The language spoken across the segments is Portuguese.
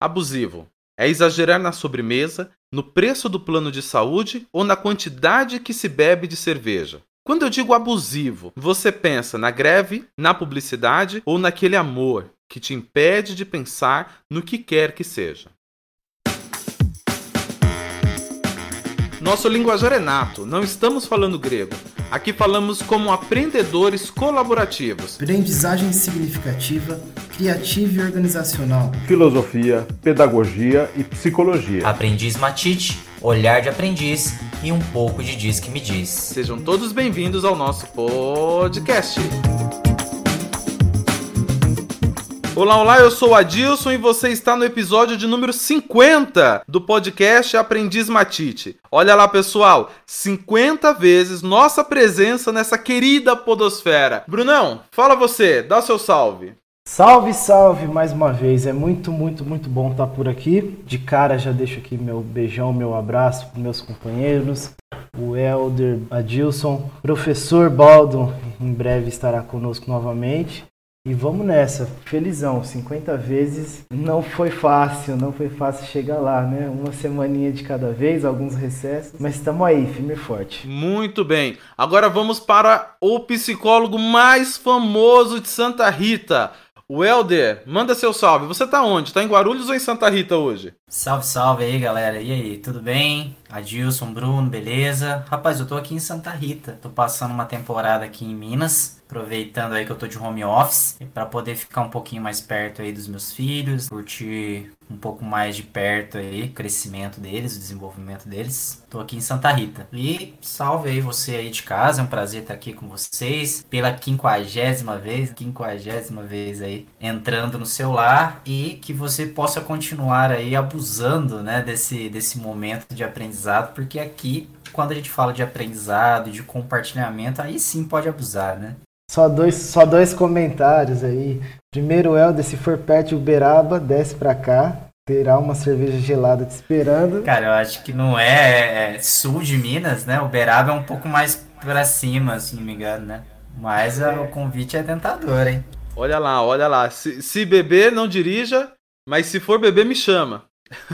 Abusivo. É exagerar na sobremesa, no preço do plano de saúde ou na quantidade que se bebe de cerveja. Quando eu digo abusivo, você pensa na greve, na publicidade ou naquele amor que te impede de pensar no que quer que seja. Nosso linguajar é nato, não estamos falando grego. Aqui falamos como aprendedores colaborativos. Aprendizagem significativa, criativa e organizacional. Filosofia, pedagogia e psicologia. Aprendiz Matite, olhar de aprendiz e um pouco de diz que me diz. Sejam todos bem-vindos ao nosso podcast. Olá, olá, eu sou o Adilson e você está no episódio de número 50 do podcast Aprendiz Matite. Olha lá, pessoal, 50 vezes nossa presença nessa querida podosfera. Brunão, fala você, dá seu salve. Salve, salve mais uma vez. É muito, muito, muito bom estar por aqui. De cara já deixo aqui meu beijão, meu abraço para meus companheiros. O Elder Adilson, professor Baldo, em breve estará conosco novamente. E vamos nessa, felizão, 50 vezes não foi fácil, não foi fácil chegar lá, né? Uma semaninha de cada vez, alguns recessos, mas estamos aí, firme e forte. Muito bem, agora vamos para o psicólogo mais famoso de Santa Rita, o manda seu salve. Você tá onde? Tá em Guarulhos ou em Santa Rita hoje? Salve, salve aí, galera. E aí, tudo bem? Adilson, Bruno, beleza? Rapaz, eu tô aqui em Santa Rita. Tô passando uma temporada aqui em Minas aproveitando aí que eu tô de home office para poder ficar um pouquinho mais perto aí dos meus filhos, curtir um pouco mais de perto aí o crescimento deles, o desenvolvimento deles. Tô aqui em Santa Rita. E salve aí você aí de casa, é um prazer estar aqui com vocês pela quinquagésima vez, quinquagésima vez aí entrando no seu lar e que você possa continuar aí abusando, né, desse desse momento de aprendizado, porque aqui quando a gente fala de aprendizado, de compartilhamento, aí sim pode abusar, né? Só dois, só dois comentários aí. Primeiro, Helder, se for perto de Uberaba, desce pra cá. Terá uma cerveja gelada te esperando. Cara, eu acho que não é, é sul de Minas, né? Uberaba é um pouco mais pra cima, se não me engano, né? Mas é. o convite é tentador, hein? Olha lá, olha lá. Se, se beber, não dirija, mas se for beber, me chama.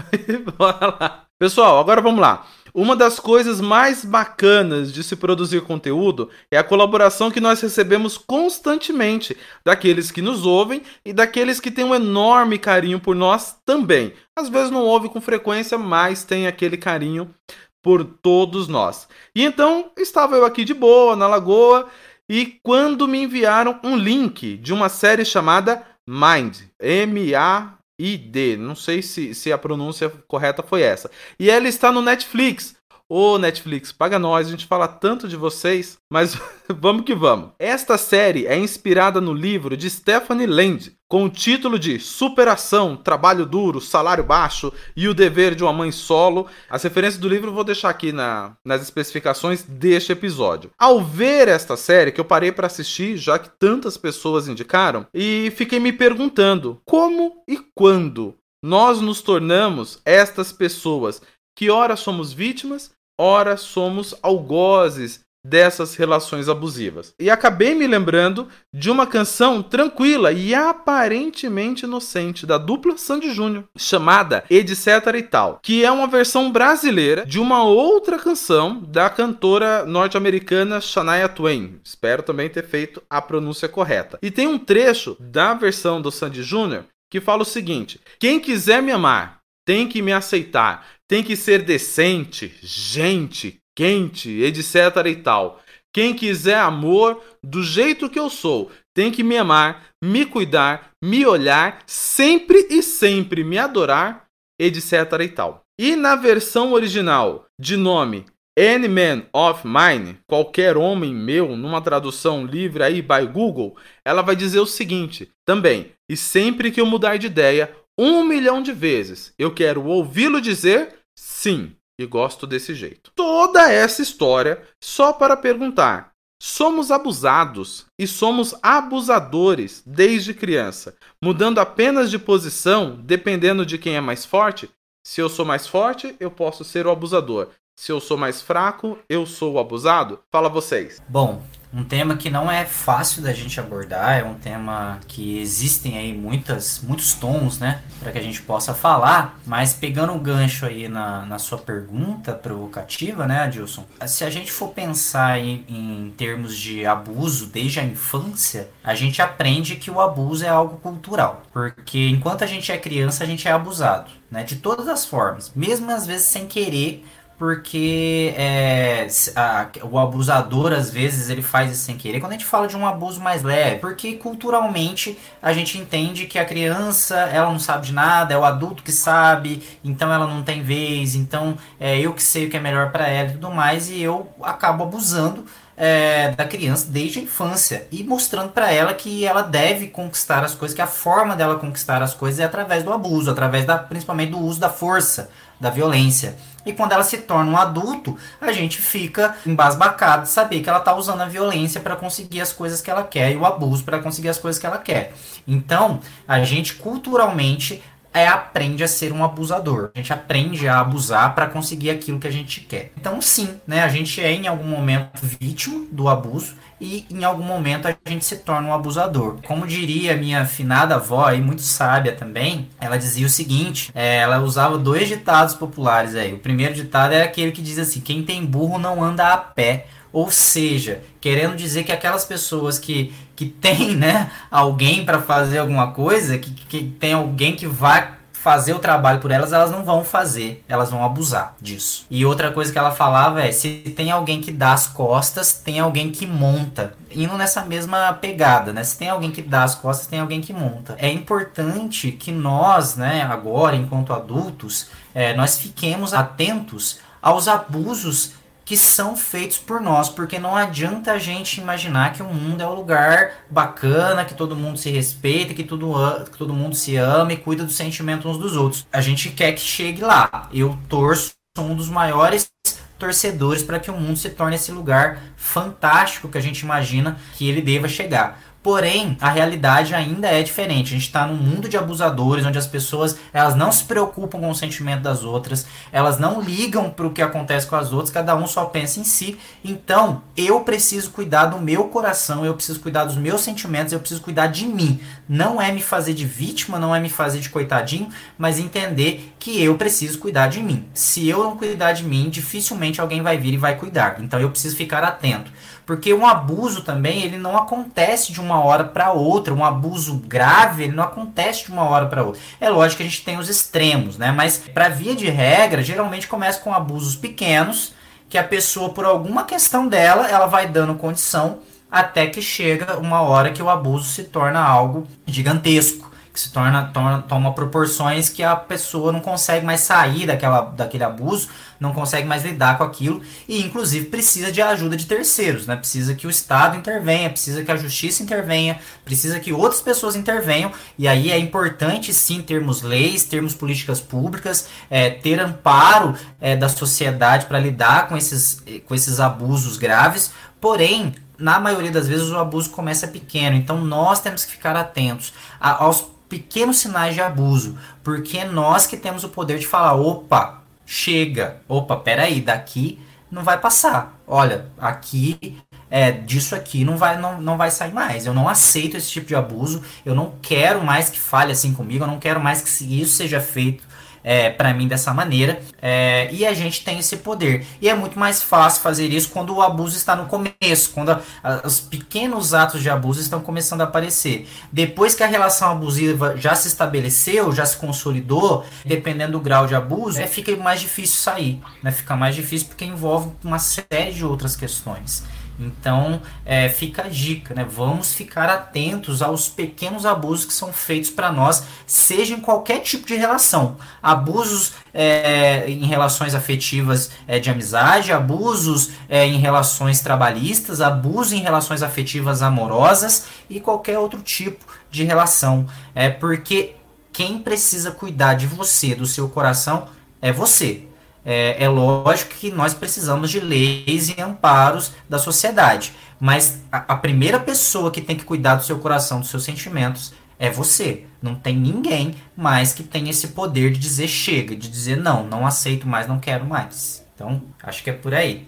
Bora lá. Pessoal, agora vamos lá. Uma das coisas mais bacanas de se produzir conteúdo é a colaboração que nós recebemos constantemente daqueles que nos ouvem e daqueles que têm um enorme carinho por nós também. Às vezes não ouve com frequência, mas tem aquele carinho por todos nós. E então estava eu aqui de boa na lagoa e quando me enviaram um link de uma série chamada Mind, M A ID. Não sei se, se a pronúncia correta foi essa. E ela está no Netflix. Ô Netflix, paga nós, a gente fala tanto de vocês, mas vamos que vamos. Esta série é inspirada no livro de Stephanie Land, com o título de Superação, Trabalho Duro, Salário Baixo e o Dever de uma Mãe Solo. As referências do livro eu vou deixar aqui na, nas especificações deste episódio. Ao ver esta série, que eu parei para assistir, já que tantas pessoas indicaram, e fiquei me perguntando como e quando nós nos tornamos estas pessoas que ora somos vítimas ora somos algozes dessas relações abusivas. E acabei me lembrando de uma canção tranquila e aparentemente inocente da dupla Sandy Júnior, chamada Etc e tal, que é uma versão brasileira de uma outra canção da cantora norte-americana Shania Twain. Espero também ter feito a pronúncia correta. E tem um trecho da versão do Sandy Júnior que fala o seguinte: Quem quiser me amar, tem que me aceitar tem que ser decente, gente, quente, etc e tal. Quem quiser amor do jeito que eu sou, tem que me amar, me cuidar, me olhar, sempre e sempre me adorar, etc e tal. E na versão original de nome Any Man of Mine, qualquer homem meu, numa tradução livre aí by Google, ela vai dizer o seguinte também: e sempre que eu mudar de ideia, um milhão de vezes. Eu quero ouvi-lo dizer sim e gosto desse jeito. Toda essa história só para perguntar: somos abusados e somos abusadores desde criança, mudando apenas de posição dependendo de quem é mais forte? Se eu sou mais forte, eu posso ser o abusador. Se eu sou mais fraco, eu sou o abusado? Fala vocês. Bom, um tema que não é fácil da gente abordar, é um tema que existem aí muitas, muitos tons, né, para que a gente possa falar, mas pegando o gancho aí na, na sua pergunta provocativa, né, Adilson, se a gente for pensar em, em termos de abuso desde a infância, a gente aprende que o abuso é algo cultural, porque enquanto a gente é criança, a gente é abusado, né, de todas as formas, mesmo às vezes sem querer, porque é, a, o abusador às vezes ele faz isso sem querer. Quando a gente fala de um abuso mais leve, porque culturalmente a gente entende que a criança ela não sabe de nada, é o adulto que sabe, então ela não tem vez, então é eu que sei o que é melhor para ela e tudo mais, e eu acabo abusando é, da criança desde a infância e mostrando para ela que ela deve conquistar as coisas, que a forma dela conquistar as coisas é através do abuso, através da, principalmente do uso da força, da violência. E quando ela se torna um adulto, a gente fica embasbacado de saber que ela está usando a violência para conseguir as coisas que ela quer e o abuso para conseguir as coisas que ela quer. Então, a gente culturalmente é, aprende a ser um abusador. A gente aprende a abusar para conseguir aquilo que a gente quer. Então, sim, né, a gente é em algum momento vítima do abuso e em algum momento a gente se torna um abusador. Como diria minha finada avó, e muito sábia também, ela dizia o seguinte: é, ela usava dois ditados populares aí. O primeiro ditado é aquele que diz assim: quem tem burro não anda a pé. Ou seja, querendo dizer que aquelas pessoas que, que tem né, alguém para fazer alguma coisa, que, que tem alguém que vai fazer o trabalho por elas, elas não vão fazer, elas vão abusar disso. E outra coisa que ela falava é: se tem alguém que dá as costas, tem alguém que monta. Indo nessa mesma pegada, né? Se tem alguém que dá as costas, tem alguém que monta. É importante que nós, né, agora, enquanto adultos, é, nós fiquemos atentos aos abusos que são feitos por nós, porque não adianta a gente imaginar que o mundo é um lugar bacana, que todo mundo se respeita, que todo, que todo mundo se ama e cuida dos sentimentos uns dos outros. A gente quer que chegue lá. Eu torço, sou um dos maiores torcedores para que o mundo se torne esse lugar fantástico que a gente imagina que ele deva chegar. Porém, a realidade ainda é diferente. A gente está num mundo de abusadores, onde as pessoas elas não se preocupam com o sentimento das outras, elas não ligam para o que acontece com as outras, cada um só pensa em si. Então, eu preciso cuidar do meu coração, eu preciso cuidar dos meus sentimentos, eu preciso cuidar de mim. Não é me fazer de vítima, não é me fazer de coitadinho, mas entender que eu preciso cuidar de mim. Se eu não cuidar de mim, dificilmente alguém vai vir e vai cuidar. Então, eu preciso ficar atento. Porque um abuso também, ele não acontece de uma hora para outra. Um abuso grave, ele não acontece de uma hora para outra. É lógico que a gente tem os extremos, né? Mas para via de regra, geralmente começa com abusos pequenos, que a pessoa por alguma questão dela, ela vai dando condição até que chega uma hora que o abuso se torna algo gigantesco que se torna, torna toma proporções que a pessoa não consegue mais sair daquela, daquele abuso, não consegue mais lidar com aquilo e inclusive precisa de ajuda de terceiros, né? Precisa que o Estado intervenha, precisa que a justiça intervenha, precisa que outras pessoas intervenham e aí é importante sim termos leis, termos políticas públicas, é, ter amparo é, da sociedade para lidar com esses, com esses abusos graves, porém na maioria das vezes o abuso começa pequeno, então nós temos que ficar atentos aos pequenos sinais de abuso, porque nós que temos o poder de falar, opa, chega, opa, peraí, daqui não vai passar. Olha, aqui é disso aqui não vai não, não vai sair mais. Eu não aceito esse tipo de abuso. Eu não quero mais que fale assim comigo. Eu não quero mais que isso seja feito é, para mim dessa maneira. É, e a gente tem esse poder. E é muito mais fácil fazer isso quando o abuso está no começo, quando a, a, os pequenos atos de abuso estão começando a aparecer. Depois que a relação abusiva já se estabeleceu, já se consolidou, dependendo do grau de abuso, é, fica mais difícil sair. Né? Fica mais difícil porque envolve uma série de outras questões. Então, é, fica a dica, né? Vamos ficar atentos aos pequenos abusos que são feitos para nós, seja em qualquer tipo de relação. Abusos é, em relações afetivas é, de amizade, abusos é, em relações trabalhistas, abusos em relações afetivas amorosas e qualquer outro tipo de relação. É porque quem precisa cuidar de você, do seu coração, é você é, é, lógico que nós precisamos de leis e amparos da sociedade. Mas a, a, primeira pessoa que tem que cuidar do seu coração, dos seus sentimentos, é você. Não tem ninguém mais que tem esse poder de dizer chega, de dizer não, não aceito mais, não quero mais. Então, acho que é por aí.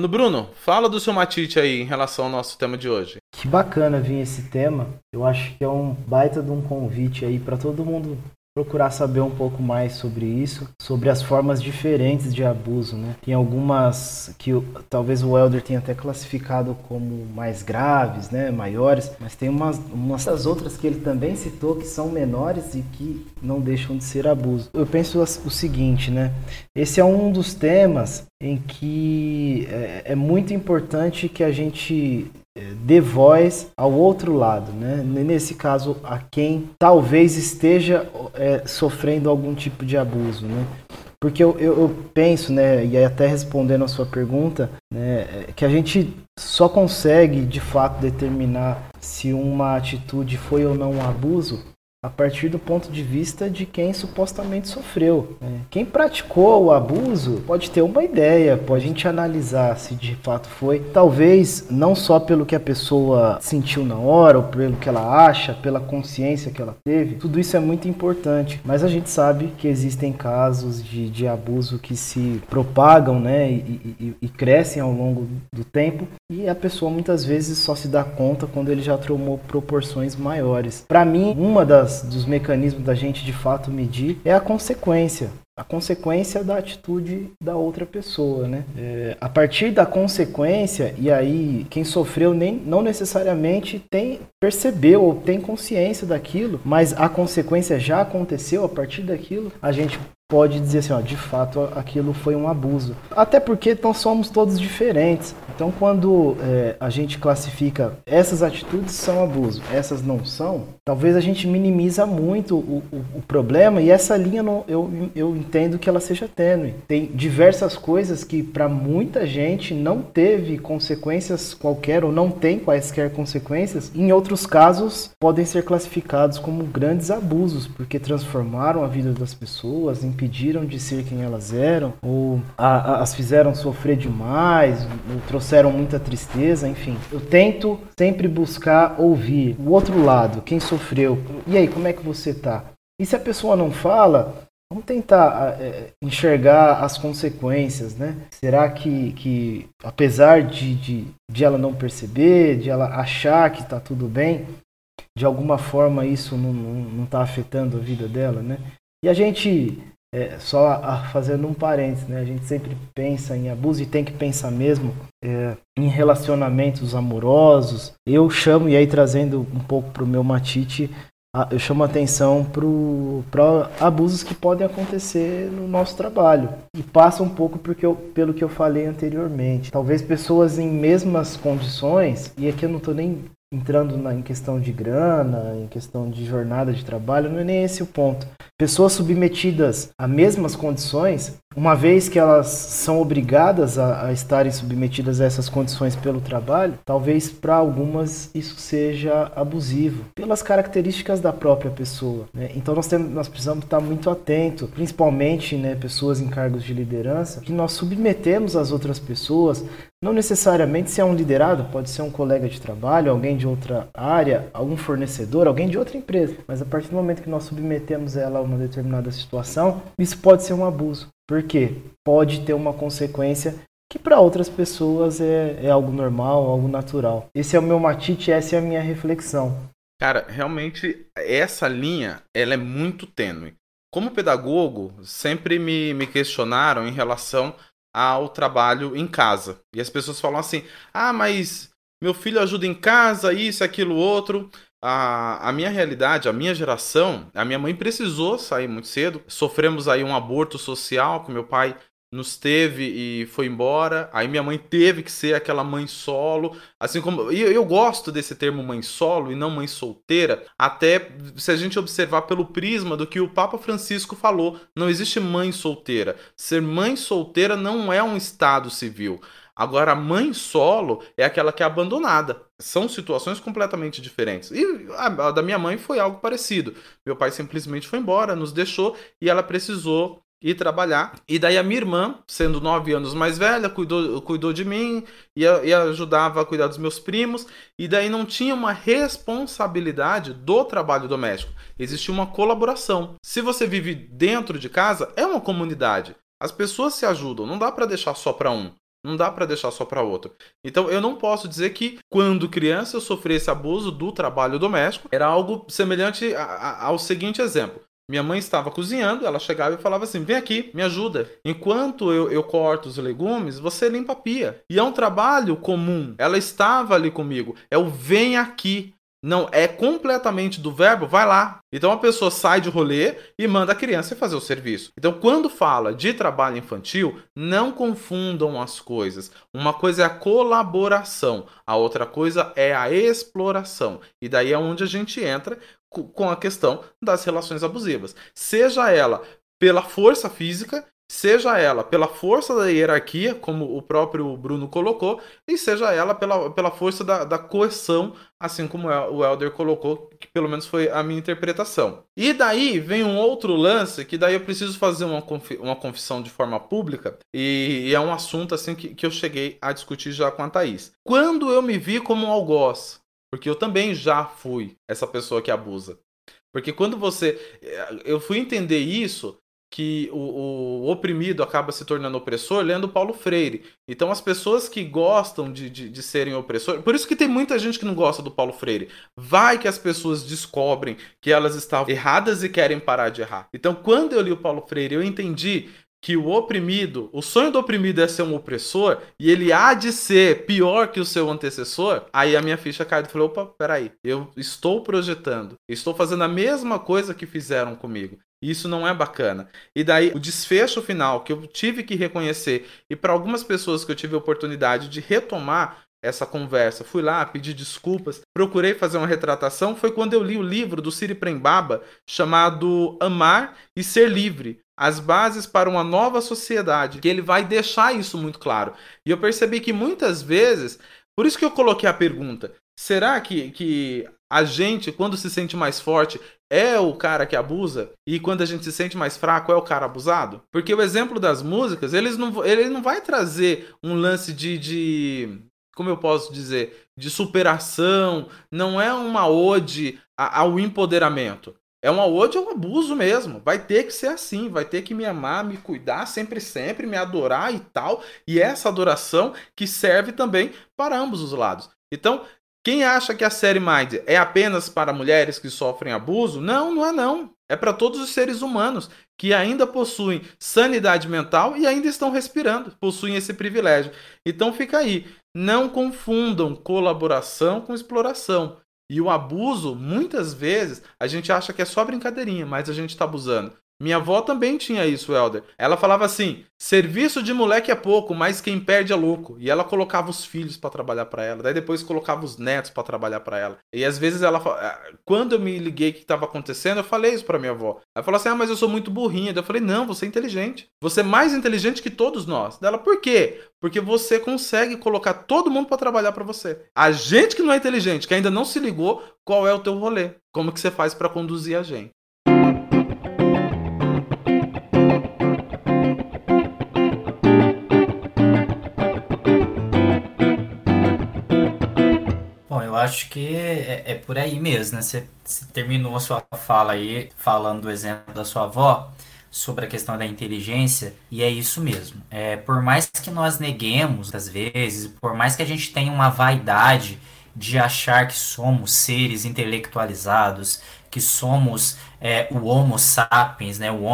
Mano Bruno, fala do seu matite aí em relação ao nosso tema de hoje. Que bacana vir esse tema. Eu acho que é um baita de um convite aí para todo mundo procurar saber um pouco mais sobre isso, sobre as formas diferentes de abuso, né? Tem algumas que talvez o Elder tenha até classificado como mais graves, né, maiores, mas tem umas, umas das outras que ele também citou que são menores e que não deixam de ser abuso. Eu penso o seguinte, né? Esse é um dos temas em que é, é muito importante que a gente dê voz ao outro lado, né? nesse caso a quem talvez esteja é, sofrendo algum tipo de abuso. Né? Porque eu, eu, eu, penso, né, e até respondendo a sua pergunta, né, é que a gente só consegue de fato determinar se uma atitude foi ou não um abuso a partir do ponto de vista de quem supostamente sofreu. Né? Quem praticou o abuso pode ter uma ideia, pode a gente analisar se de fato foi. Talvez não só pelo que a pessoa sentiu na hora, ou pelo que ela acha, pela consciência que ela teve, tudo isso é muito importante. Mas a gente sabe que existem casos de, de abuso que se propagam né, e, e, e crescem ao longo do tempo, e a pessoa muitas vezes só se dá conta quando ele já tomou proporções maiores. Para mim, uma das das, dos mecanismos da gente de fato medir é a consequência. A consequência da atitude da outra pessoa, né? É, a partir da consequência, e aí quem sofreu nem, não necessariamente tem percebeu ou tem consciência daquilo, mas a consequência já aconteceu, a partir daquilo a gente pode dizer assim, ó, de fato aquilo foi um abuso. Até porque nós somos todos diferentes. Então, quando é, a gente classifica essas atitudes são abuso, essas não são, talvez a gente minimiza muito o, o, o problema e essa linha não, eu, eu entendo que ela seja tênue. Tem diversas coisas que para muita gente não teve consequências qualquer ou não tem quaisquer consequências. Em outros casos, podem ser classificados como grandes abusos, porque transformaram a vida das pessoas impediram de ser quem elas eram, ou a, a, as fizeram sofrer demais, ou trouxeram muita tristeza, enfim. Eu tento sempre buscar ouvir o outro lado, quem sofreu. E aí, como é que você tá? E se a pessoa não fala, Vamos tentar é, enxergar as consequências, né? Será que, que apesar de, de, de ela não perceber, de ela achar que está tudo bem, de alguma forma isso não está afetando a vida dela, né? E a gente é, só a, fazendo um parênteses, né? A gente sempre pensa em abuso e tem que pensar mesmo é, em relacionamentos amorosos. Eu chamo, e aí trazendo um pouco para o meu matite, eu chamo atenção para abusos que podem acontecer no nosso trabalho. E passa um pouco porque eu, pelo que eu falei anteriormente. Talvez pessoas em mesmas condições, e aqui eu não estou nem entrando na, em questão de grana, em questão de jornada de trabalho, não é nem esse o ponto. Pessoas submetidas a mesmas condições, uma vez que elas são obrigadas a, a estarem submetidas a essas condições pelo trabalho, talvez para algumas isso seja abusivo, pelas características da própria pessoa. Né? Então nós, temos, nós precisamos estar muito atentos, principalmente né, pessoas em cargos de liderança, que nós submetemos as outras pessoas não necessariamente se é um liderado, pode ser um colega de trabalho, alguém de outra área, algum fornecedor, alguém de outra empresa. Mas a partir do momento que nós submetemos ela a uma determinada situação, isso pode ser um abuso. Por quê? Pode ter uma consequência que para outras pessoas é, é algo normal, algo natural. Esse é o meu matite, essa é a minha reflexão. Cara, realmente essa linha ela é muito tênue. Como pedagogo, sempre me, me questionaram em relação ao trabalho em casa. E as pessoas falam assim: ah, mas meu filho ajuda em casa, isso, aquilo, outro. A, a minha realidade, a minha geração, a minha mãe precisou sair muito cedo. Sofremos aí um aborto social, que meu pai nos teve e foi embora. Aí minha mãe teve que ser aquela mãe solo, assim como e eu gosto desse termo mãe solo e não mãe solteira, até se a gente observar pelo prisma do que o Papa Francisco falou, não existe mãe solteira. Ser mãe solteira não é um estado civil. Agora, a mãe solo é aquela que é abandonada. São situações completamente diferentes. E a, da minha mãe foi algo parecido. Meu pai simplesmente foi embora, nos deixou e ela precisou ir trabalhar. E daí a minha irmã, sendo nove anos mais velha, cuidou, cuidou de mim e, e ajudava a cuidar dos meus primos. E daí não tinha uma responsabilidade do trabalho doméstico. Existia uma colaboração. Se você vive dentro de casa, é uma comunidade. As pessoas se ajudam, não dá para deixar só para um. Não dá para deixar só para outro. Então eu não posso dizer que quando criança eu sofri esse abuso do trabalho doméstico era algo semelhante a, a, ao seguinte exemplo. Minha mãe estava cozinhando, ela chegava e falava assim: vem aqui, me ajuda. Enquanto eu, eu corto os legumes, você limpa a pia. E é um trabalho comum. Ela estava ali comigo. É o vem aqui. Não, é completamente do verbo, vai lá. Então a pessoa sai de rolê e manda a criança fazer o serviço. Então, quando fala de trabalho infantil, não confundam as coisas. Uma coisa é a colaboração, a outra coisa é a exploração. E daí é onde a gente entra com a questão das relações abusivas. Seja ela pela força física seja ela pela força da hierarquia, como o próprio Bruno colocou, e seja ela pela, pela força da, da coerção, assim como o Elder colocou, que pelo menos foi a minha interpretação. E daí vem um outro lance, que daí eu preciso fazer uma, confi uma confissão de forma pública, e, e, é um assunto assim que, que eu cheguei a discutir já com a Thaís. Quando eu me vi como um algoz, porque eu também já fui essa pessoa que abusa. Porque quando você. Eu fui entender isso que o, o, oprimido acaba se tornando opressor lendo Paulo Freire. Então as pessoas que gostam de, de, de serem opressores. Por isso que tem muita gente que não gosta do Paulo Freire. Vai que as pessoas descobrem que elas estavam erradas e querem parar de errar. Então quando eu li o Paulo Freire, eu entendi que o oprimido, o sonho do oprimido é ser um opressor e ele há de ser pior que o seu antecessor, aí a minha ficha caiu e falou: opa, peraí, eu estou projetando, estou fazendo a mesma coisa que fizeram comigo. Isso não é bacana. E daí o desfecho final que eu tive que reconhecer e para algumas pessoas que eu tive a oportunidade de retomar essa conversa, fui lá pedir desculpas, procurei fazer uma retratação, foi quando eu li o livro do Siri Prembaba chamado Amar e Ser Livre, as bases para uma nova sociedade, que ele vai deixar isso muito claro. E eu percebi que muitas vezes, por isso que eu coloquei a pergunta, será que, que a gente, quando se sente mais forte, é o cara que abusa e quando a gente se sente mais fraco é o cara abusado? Porque o exemplo das músicas, eles não, ele não vai trazer um lance de, de como eu posso dizer, de superação, não é uma ode ao empoderamento. É uma ode ao abuso mesmo. Vai ter que ser assim, vai ter que me amar, me cuidar sempre, sempre, me adorar e tal. E essa adoração que serve também para ambos os lados. Então, quem acha que a série Mind é apenas para mulheres que sofrem abuso? Não, não é não. É para todos os seres humanos que ainda possuem sanidade mental e ainda estão respirando, possuem esse privilégio. Então fica aí, não confundam colaboração com exploração. E o abuso, muitas vezes, a gente acha que é só brincadeirinha, mas a gente está abusando. Minha avó também tinha isso, Helder. Ela falava assim: serviço de moleque é pouco, mas quem perde é louco. E ela colocava os filhos para trabalhar para ela. Daí depois colocava os netos para trabalhar para ela. E às vezes ela, eh, quando eu me liguei que estava acontecendo, eu falei isso para minha avó. Ela falou assim: ah, mas eu sou muito burrinha. Daí eu falei: não, você é inteligente. Você é mais inteligente que todos nós. Dela, por quê? Porque você consegue colocar todo mundo para trabalhar para você. A gente que não é inteligente, que ainda não se ligou, qual é o teu rolê? Como que você faz para conduzir a gente? Acho que é, é, por aí mesmo, né? Você, você terminou a sua fala aí falando do exemplo da sua avó sobre a questão da inteligência e é isso mesmo. É, por mais que nós neguemos às vezes, por mais que a gente tenha uma vaidade de achar que somos seres intelectualizados, que somos é, o Homo sapiens, né, o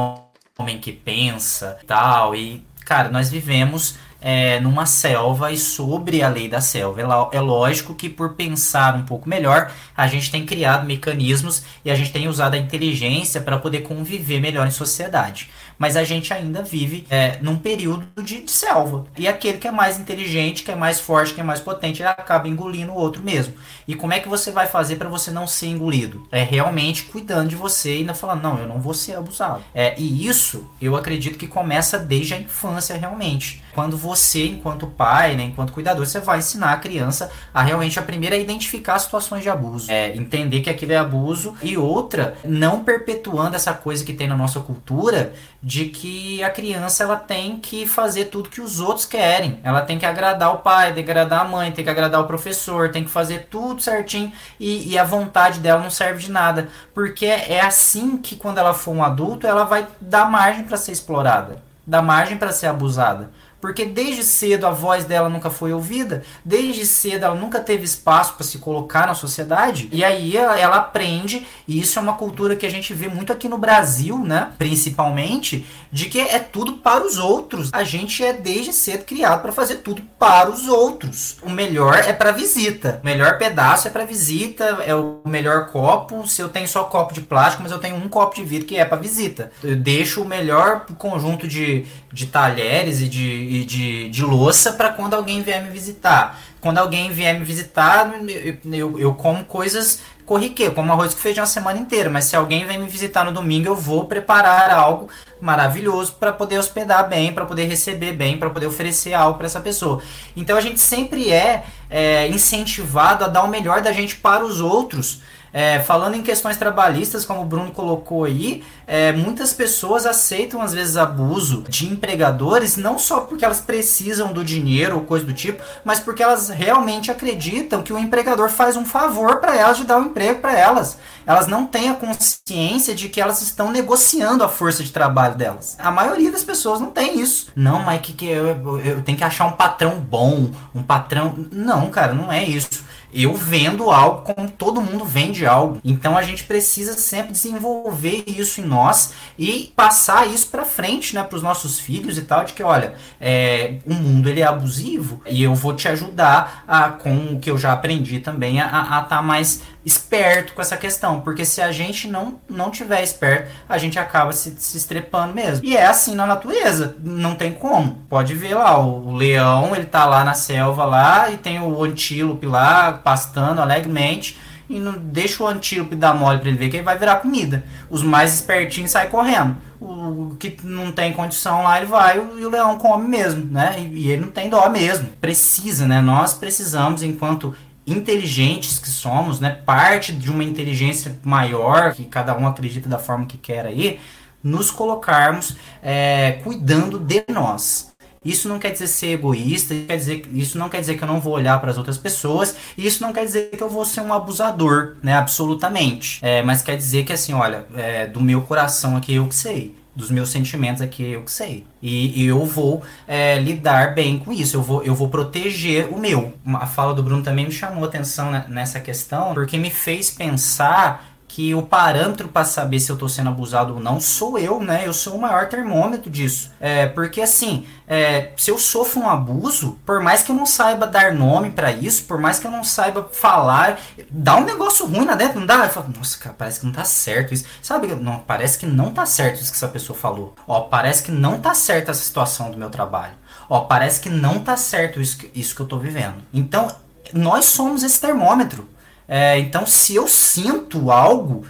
homem que pensa, tal e cara, nós vivemos é, numa selva e sobre a lei da selva. É, lógico que por pensar um pouco melhor, a gente tem criado mecanismos e a gente tem usado a inteligência para poder conviver melhor em sociedade mas a gente ainda vive é, num período de, de, selva. E aquele que é mais inteligente, que é mais forte, que é mais potente, acaba engolindo o outro mesmo. E como é que você vai fazer para você não ser engolido? É realmente cuidando de você e ainda falando, não, eu não vou ser abusado. É, e isso eu acredito que começa desde a infância realmente. Quando você, enquanto pai, né, enquanto cuidador, você vai ensinar a criança a realmente a primeira a identificar situações de abuso, é, entender que aquilo é abuso e outra, não perpetuando essa coisa que tem na nossa cultura de que a criança ela tem que fazer tudo que os outros querem. Ela tem que agradar o pai, tem que agradar a mãe, tem que agradar o professor, tem que fazer tudo certinho e, e a vontade dela não serve de nada. Porque é assim que quando ela for um adulto, ela vai dar margem para ser explorada, dar margem para ser abusada porque desde cedo a voz dela nunca foi ouvida, desde cedo ela nunca teve espaço para se colocar na sociedade, e aí ela, ela, aprende, e isso é uma cultura que a gente vê muito aqui no Brasil, né, principalmente, de que é tudo para os outros. A gente é desde cedo criado para fazer tudo para os outros. O melhor é para visita, o melhor pedaço é para visita, é o melhor copo, se eu tenho só copo de plástico, mas eu tenho um copo de vidro que é para visita. Eu deixo o melhor conjunto de, de talheres e de, e de, de louça para quando alguém vier me visitar. Quando alguém vier me visitar, eu, eu, eu como coisas corriqueiras, como arroz com feijão a semana inteira. Mas se alguém vem me visitar no domingo, eu vou preparar algo maravilhoso para poder hospedar bem, para poder receber bem, para poder oferecer algo para essa pessoa. Então a gente sempre é, é incentivado a dar o melhor da gente para os outros é, falando em questões trabalhistas, como o Bruno colocou aí, é, muitas pessoas aceitam às vezes abuso de empregadores, não só porque elas precisam do dinheiro ou coisa do tipo, mas porque elas realmente acreditam que o empregador faz um favor para elas de dar um emprego para elas. Elas não têm a consciência de que elas estão negociando a força de trabalho delas. A maioria das pessoas não tem isso. Não, mas que, que eu, eu tenho que achar um patrão bom, um patrão. Não, cara, não é isso eu vendo algo como todo mundo vende algo. Então a gente precisa sempre desenvolver isso em nós e passar isso para frente, né, para os nossos filhos e tal, de que olha, é, o mundo ele é abusivo e eu vou te ajudar a, com o que eu já aprendi também a estar tá mais esperto com essa questão, porque se a gente não não tiver esperto, a gente acaba se, se estrepando mesmo. E é assim na natureza, não tem como. Pode ver lá, o, leão, ele tá lá na selva lá e tem o antílope lá pastando alegremente e não deixa o antílope dar mole para ele ver que ele vai virar comida. Os mais espertinhos saem correndo. O que não tem condição lá, ele vai e o leão come mesmo, né? E ele não tem dó mesmo. Precisa, né? Nós precisamos, enquanto inteligentes que somos, né, parte de uma inteligência maior, que cada um acredita da forma que quer aí, nos colocarmos é, cuidando de nós. Isso não quer dizer ser egoísta, quer dizer, isso não quer dizer que eu não vou olhar para as outras pessoas, isso não quer dizer que eu vou ser um abusador, né? Absolutamente. É, mas quer dizer que assim, olha, é, do meu coração aqui eu que sei dos meus sentimentos aqui, eu que sei. E, e eu vou é, lidar bem com isso, eu vou, eu vou proteger o meu. A fala do Bruno também me chamou atenção nessa questão, porque me fez pensar que o parâmetro para saber se eu estou sendo abusado ou não sou eu, né? Eu sou o maior termômetro disso. É, porque assim, é, se eu sofro um abuso, por mais que eu não saiba dar nome para isso, por mais que eu não saiba falar, dá um negócio ruim lá dentro, não dá? Eu falo, nossa, cara, parece que não tá certo isso. Sabe, não, parece que não tá certo isso que essa pessoa falou. Ó, parece que não tá certo essa situação do meu trabalho. Ó, parece que não tá certo isso, isso que eu tô vivendo. Então, nós somos esse termômetro. É, então, se eu sinto algo,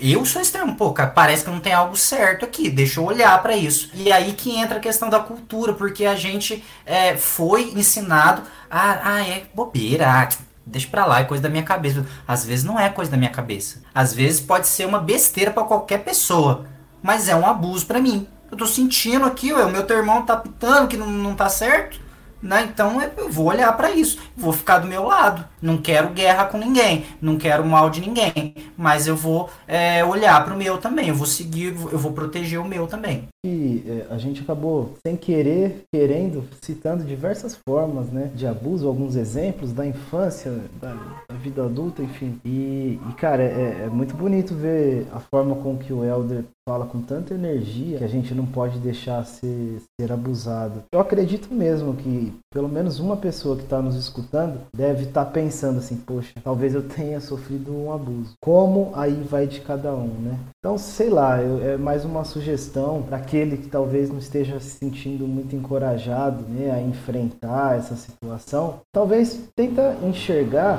eu sou extremo. Pô, cara, parece que não tem algo certo aqui. Deixa eu olhar para isso. E aí que entra a questão da cultura, porque a gente é, foi ensinado a. Ah, é bobeira. Ah, deixa pra lá, é coisa da minha cabeça. Às vezes não é coisa da minha cabeça. Às vezes pode ser uma besteira para qualquer pessoa. Mas é um abuso para mim. Eu tô sentindo aqui, o meu teu irmão tá pitando que não, não tá certo. Né? Então eu vou olhar para isso, vou ficar do meu lado. Não quero guerra com ninguém, não quero mal de ninguém, mas eu vou é, olhar para o meu também, eu vou seguir, eu vou proteger o meu também. E é, a gente acabou, sem querer, querendo, citando diversas formas né, de abuso, alguns exemplos da infância, da, da vida adulta, enfim. E, e cara, é, é, muito bonito ver a forma com que o Elder fala com tanta energia que a gente não pode deixar ser, ser abusado. Eu acredito mesmo que pelo menos uma pessoa que está nos escutando deve estar tá pensando assim, poxa, talvez eu tenha sofrido um abuso. Como aí vai de cada um, né? Então, sei lá, eu, é mais uma sugestão para aquele que talvez não esteja se sentindo muito encorajado né, a enfrentar essa situação. Talvez tenta enxergar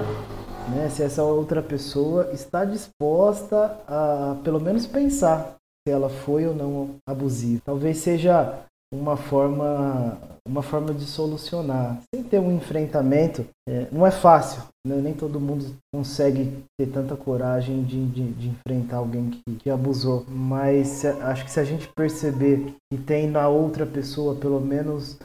né, se essa outra pessoa está disposta a pelo menos pensar se ela foi ou não abusiva. Talvez seja uma forma uma forma de solucionar sem ter um enfrentamento é, não é fácil né? nem todo mundo consegue ter tanta coragem de, de, de enfrentar alguém que, que abusou mas se, acho que se a gente perceber que tem na outra pessoa pelo menos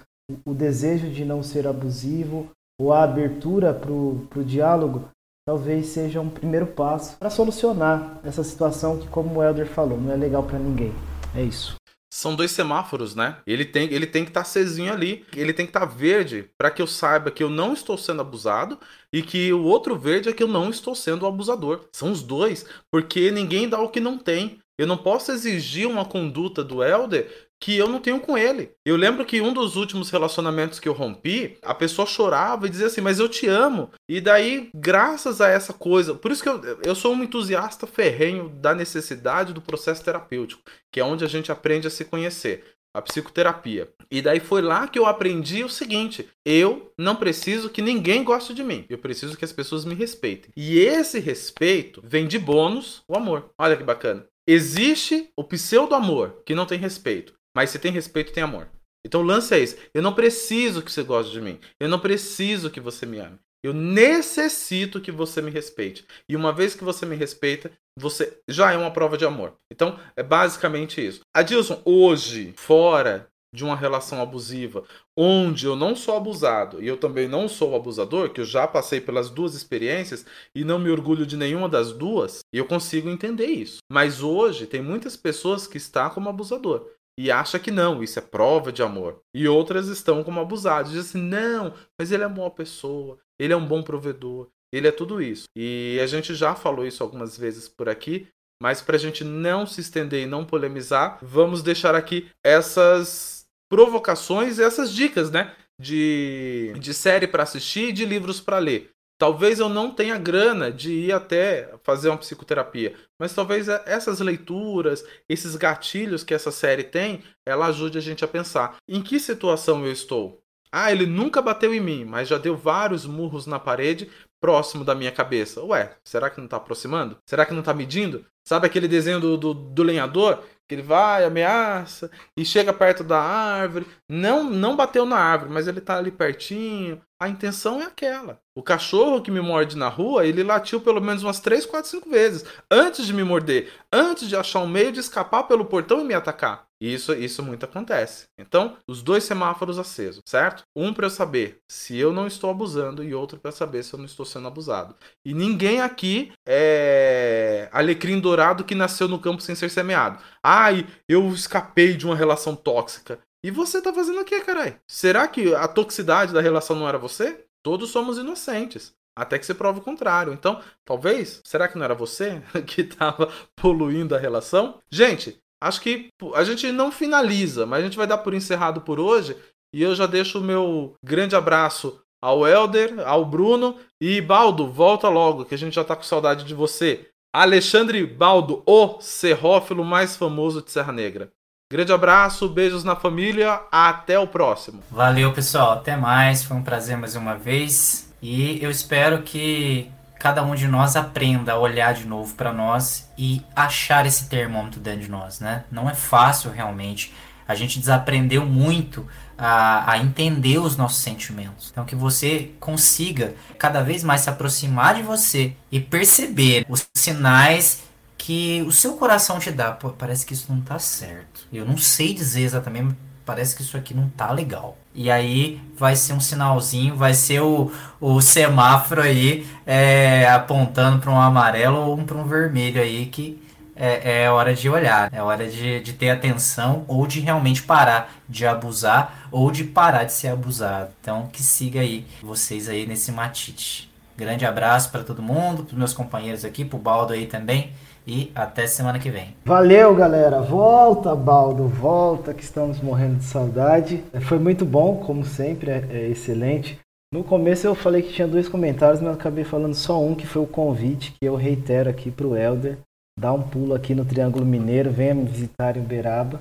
o, desejo de não ser abusivo ou a abertura para o diálogo talvez seja um primeiro passo para solucionar essa situação que, como o Elder falou, não é legal para ninguém. É isso. São dois semáforos, né? Ele tem, ele tem que estar tá ali, ele tem que estar tá verde para que eu saiba que eu não estou sendo abusado e que o outro verde é que eu não estou sendo o abusador. São os dois, porque ninguém dá o que não tem. Eu não posso exigir uma conduta do Elder que eu não tenho com ele. Eu lembro que um dos últimos relacionamentos que eu rompi, a pessoa chorava e dizia assim: Mas eu te amo. E daí, graças a essa coisa, por isso que eu, eu sou um entusiasta ferrenho da necessidade do processo terapêutico, que é onde a gente aprende a se conhecer. A psicoterapia. E daí foi lá que eu aprendi o seguinte: eu não preciso que ninguém goste de mim. Eu preciso que as pessoas me respeitem. E esse respeito vem de bônus o amor. Olha que bacana. Existe o pseudo-amor, que não tem respeito. Mas se tem respeito, tem amor. Então o lance é esse. Eu não preciso que você goste de mim. Eu não preciso que você me ame. Eu necessito que você me respeite. E uma vez que você me respeita, você já é uma prova de amor. Então, é basicamente isso. Adilson, hoje, fora de uma relação abusiva, onde eu não sou abusado e eu também não sou abusador, que eu já passei pelas duas experiências e não me orgulho de nenhuma das duas, e eu consigo entender isso. Mas hoje tem muitas pessoas que estão como abusador e acha que não, isso é prova de amor. E outras estão como abusadas, dizem assim: "Não, mas ele é uma boa pessoa, ele é um bom provedor, ele é tudo isso". E a gente já falou isso algumas vezes por aqui, mas para a gente não se estender e não polemizar, vamos deixar aqui essas provocações, essas dicas, né? De, de série para assistir e de livros para ler. Talvez eu não tenha grana de ir até fazer uma psicoterapia, mas talvez essas leituras, esses gatilhos que essa série tem, ela ajude a gente a pensar em que situação eu estou. Ah, ele nunca bateu em mim, mas já deu vários murros na parede próximo da minha cabeça. Ué, será que não está aproximando? Será que não está medindo? Sabe aquele desenho do, do, do lenhador? Que ele vai, ameaça e chega perto da árvore. Não, não bateu na árvore, mas ele está ali pertinho. A intenção é aquela. O cachorro que me morde na rua, ele latiu pelo menos umas 3, 4, 5 vezes antes de me morder, antes de achar um meio de escapar pelo portão e me atacar. Isso, isso muito acontece. Então, os dois semáforos acesos, certo? Um para eu saber se eu não estou abusando e outro para saber se eu não estou sendo abusado. E ninguém aqui é alecrim dourado que nasceu no campo sem ser semeado. Ai, eu escapei de uma relação tóxica. E você tá fazendo o quê, caralho? Será que a toxicidade da relação não era você? Todos somos inocentes. Até que você prova o contrário. Então, talvez, será que não era você que estava poluindo a relação? Gente, acho que a gente não finaliza, mas a gente vai dar por encerrado por hoje. E eu já deixo o meu grande abraço ao Elder, ao Bruno e Baldo, volta logo, que a gente já tá com saudade de você. Alexandre Baldo, o serrófilo mais famoso de Serra Negra. Grande abraço, beijos na família, até o próximo. Valeu, pessoal, até mais, foi um prazer mais uma vez e eu espero que cada um de nós aprenda a olhar de novo para nós e achar esse termômetro dentro de nós, né? Não é fácil realmente. A gente desaprendeu muito a, a, entender os nossos sentimentos. Então, que você consiga cada vez mais se aproximar de você e perceber os sinais que o seu coração te dá. Pô, parece que isso não tá certo. Eu não sei dizer exatamente, mas parece que isso aqui não tá legal. E aí vai ser um sinalzinho, vai ser o, o semáforo aí é, apontando para um amarelo ou para um vermelho aí que é, é, hora de olhar, é hora de, de ter atenção ou de realmente parar de abusar ou de parar de ser abusado. Então que siga aí vocês aí nesse matite. Grande abraço para todo mundo, para meus companheiros aqui, para o Baldo aí também e até semana que vem. Valeu, galera. Volta, Baldo, volta, que estamos morrendo de saudade. Foi muito bom, como sempre, é, é excelente. No começo eu falei que tinha dois comentários, mas acabei falando só um, que foi o convite que eu reitero aqui para o Helder. Dá um pulo aqui no Triângulo Mineiro, venha me visitar em Uberaba.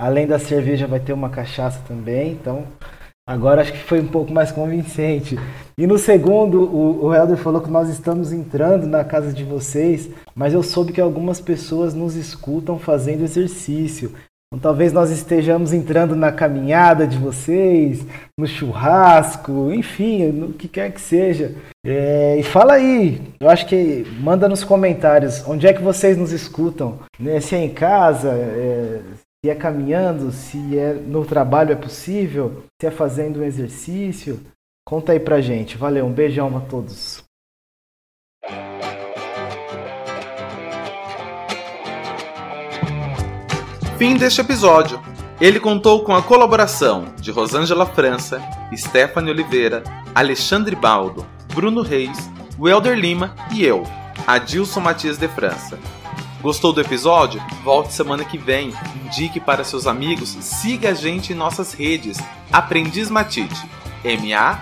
Além da cerveja vai ter uma cachaça também, então Agora acho que foi um pouco mais convincente. E no segundo, o, o Helder falou que nós estamos entrando na casa de vocês, mas eu soube que algumas pessoas nos escutam fazendo exercício. Então talvez nós estejamos entrando na caminhada de vocês, no churrasco, enfim, no que quer que seja. É, e fala aí, eu acho que manda nos comentários onde é que vocês nos escutam. Né? Se é em casa, é, se é caminhando, se é no trabalho é possível, se é fazendo um exercício. Conta aí pra gente. Valeu, um beijão a todos. Fim deste episódio. Ele contou com a colaboração de Rosângela França, Stephanie Oliveira, Alexandre Baldo, Bruno Reis, Welder Lima e eu, Adilson Matias de França. Gostou do episódio? Volte semana que vem. Indique para seus amigos. Siga a gente em nossas redes. Aprendiz Matite. M-A-T-H-I-T-E.